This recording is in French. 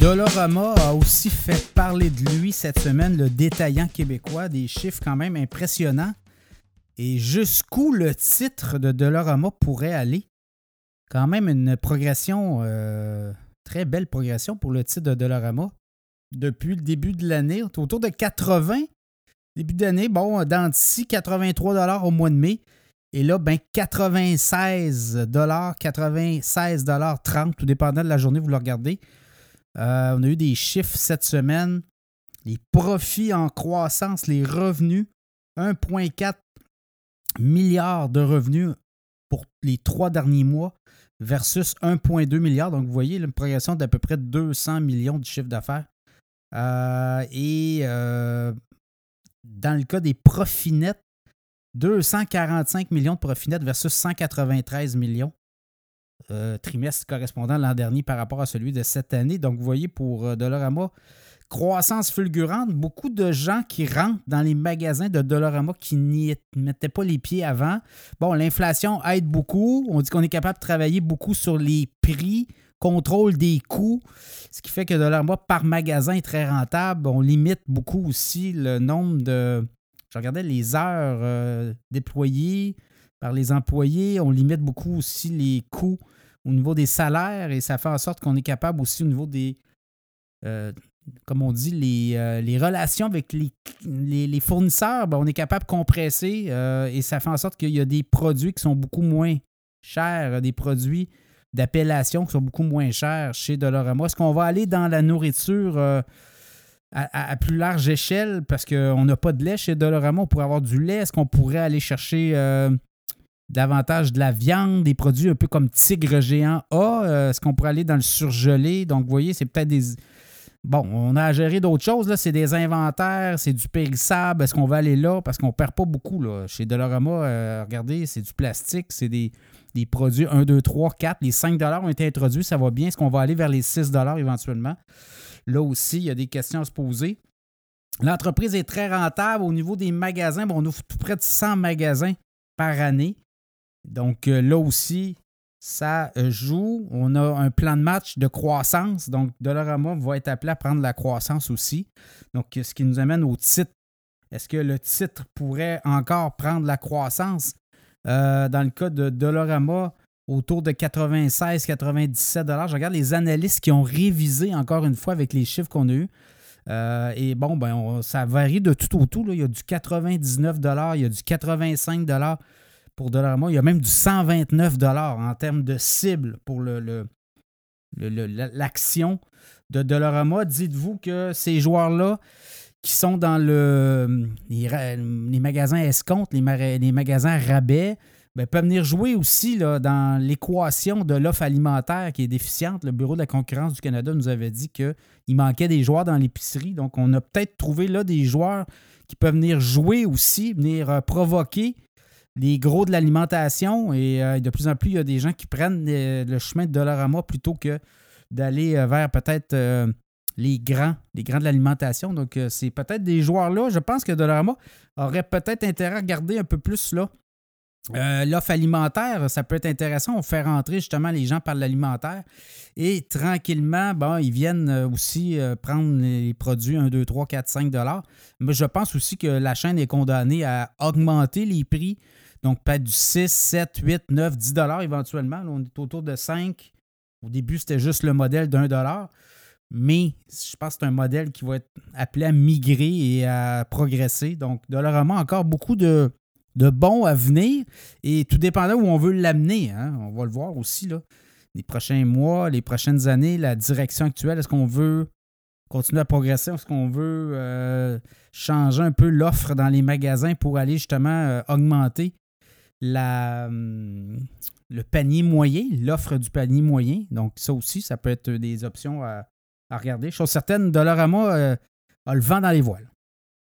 Dolorama a aussi fait parler de lui cette semaine, le détaillant québécois, des chiffres quand même impressionnants. Et jusqu'où le titre de Dolorama pourrait aller? Quand même une progression, euh, très belle progression pour le titre de Dolorama. Depuis le début de l'année, autour de 80. Début d'année, bon, d'ici 83 au mois de mai. Et là, ben 96 96 30, tout dépendant de la journée, vous le regardez. Euh, on a eu des chiffres cette semaine. Les profits en croissance, les revenus, 1,4 milliard de revenus pour les trois derniers mois versus 1,2 milliard. Donc, vous voyez une progression d'à peu près 200 millions de chiffre d'affaires. Euh, et euh, dans le cas des profits nets, 245 millions de profits nets versus 193 millions. Euh, trimestre correspondant l'an dernier par rapport à celui de cette année. Donc, vous voyez, pour euh, Dollarama, croissance fulgurante, beaucoup de gens qui rentrent dans les magasins de Dollarama qui n'y mettaient pas les pieds avant. Bon, l'inflation aide beaucoup. On dit qu'on est capable de travailler beaucoup sur les prix, contrôle des coûts, ce qui fait que Dollarama par magasin est très rentable. On limite beaucoup aussi le nombre de... Je regardais les heures euh, déployées par les employés. On limite beaucoup aussi les coûts au niveau des salaires et ça fait en sorte qu'on est capable aussi au niveau des, euh, comme on dit, les, euh, les relations avec les, les, fournisseurs, ben, on est capable de compresser euh, et ça fait en sorte qu'il y a des produits qui sont beaucoup moins chers, des produits d'appellation qui sont beaucoup moins chers chez Dolorama. Est-ce qu'on va aller dans la nourriture à, à, plus large échelle? Parce qu'on n'a pas de lait chez Dolorama, on pourrait avoir du lait? Est-ce qu'on pourrait aller chercher davantage de la viande, des produits un peu comme Tigre Géant A. Euh, est-ce qu'on pourrait aller dans le surgelé? Donc, vous voyez, c'est peut-être des. Bon, on a à gérer d'autres choses. Là. C'est des inventaires, c'est du périssable. Est-ce qu'on va aller là? Parce qu'on ne perd pas beaucoup. Là. Chez Dolorama, euh, regardez, c'est du plastique, c'est des, produits 1, 2, 3, 4. Les 5 ont été introduits, ça va bien. Est-ce qu'on va aller vers les 6 éventuellement? Là aussi, il y a des questions à se poser. L'entreprise est très rentable. Au niveau des magasins, bon, on ouvre tout près de 100 magasins par année. Donc euh, là aussi, ça euh, joue. On a un plan de match de croissance. Donc, Dollarama va être appelé à prendre la croissance aussi. Donc, ce qui nous amène au titre. Est-ce que le titre pourrait encore prendre la croissance? Euh, dans le cas de Dollarama, autour de 96-97 Je regarde les analystes qui ont révisé encore une fois avec les chiffres qu'on a eus. et bon, ben, ça varie de tout au tout. Il y a du 99 il y a du 85 pour Dollarama. Il y a même du 129 en termes de cible pour l'action de Dollarama. Dites-vous que ces joueurs-là qui sont dans le, les, magasins escomptes, les, magasins rabais, ben, peuvent venir jouer aussi dans l'équation de l'offre alimentaire qui est déficiente. Le Bureau de la concurrence du Canada nous avait dit qu'il manquait des joueurs dans l'épicerie. Donc, on a peut-être trouvé là des joueurs qui peuvent venir jouer aussi, venir euh, provoquer les gros de l'alimentation et euh, de plus en plus, il y a des gens qui prennent le chemin de Dollarama plutôt que d'aller euh, vers peut-être euh, les grands, les grands de l'alimentation. Donc, c'est peut-être des joueurs-là. Je pense que Dollarama aurait peut-être intérêt à garder un peu plus là. L'offre alimentaire, ça peut être intéressant. On fait rentrer justement les gens par l'alimentaire et tranquillement, bon, ils viennent aussi prendre les produits 1, 2, 3, 4, 5 dollars. Mais je pense aussi que la chaîne est condamnée à augmenter les prix donc, peut-être du 6, 7, 8, 9, 10 dollars éventuellement. on est autour de 5. Au début, c'était juste le modèle d'un dollar. Mais je pense que c'est un modèle qui va être appelé à migrer et à progresser. Donc, Dollarama encore beaucoup de, de bons à venir. Et tout dépendant où on veut l'amener. Hein. On va le voir aussi. Les prochains mois, les prochaines années, la direction actuelle, est-ce qu'on veut continuer à progresser? Est-ce qu'on veut euh, changer un peu l'offre dans les magasins pour aller justement euh, augmenter hum, le panier moyen, l'offre du panier moyen? Donc, ça aussi, ça peut être des options à, regarder. Chose certaine, Dollarama euh, a le vent dans les voiles.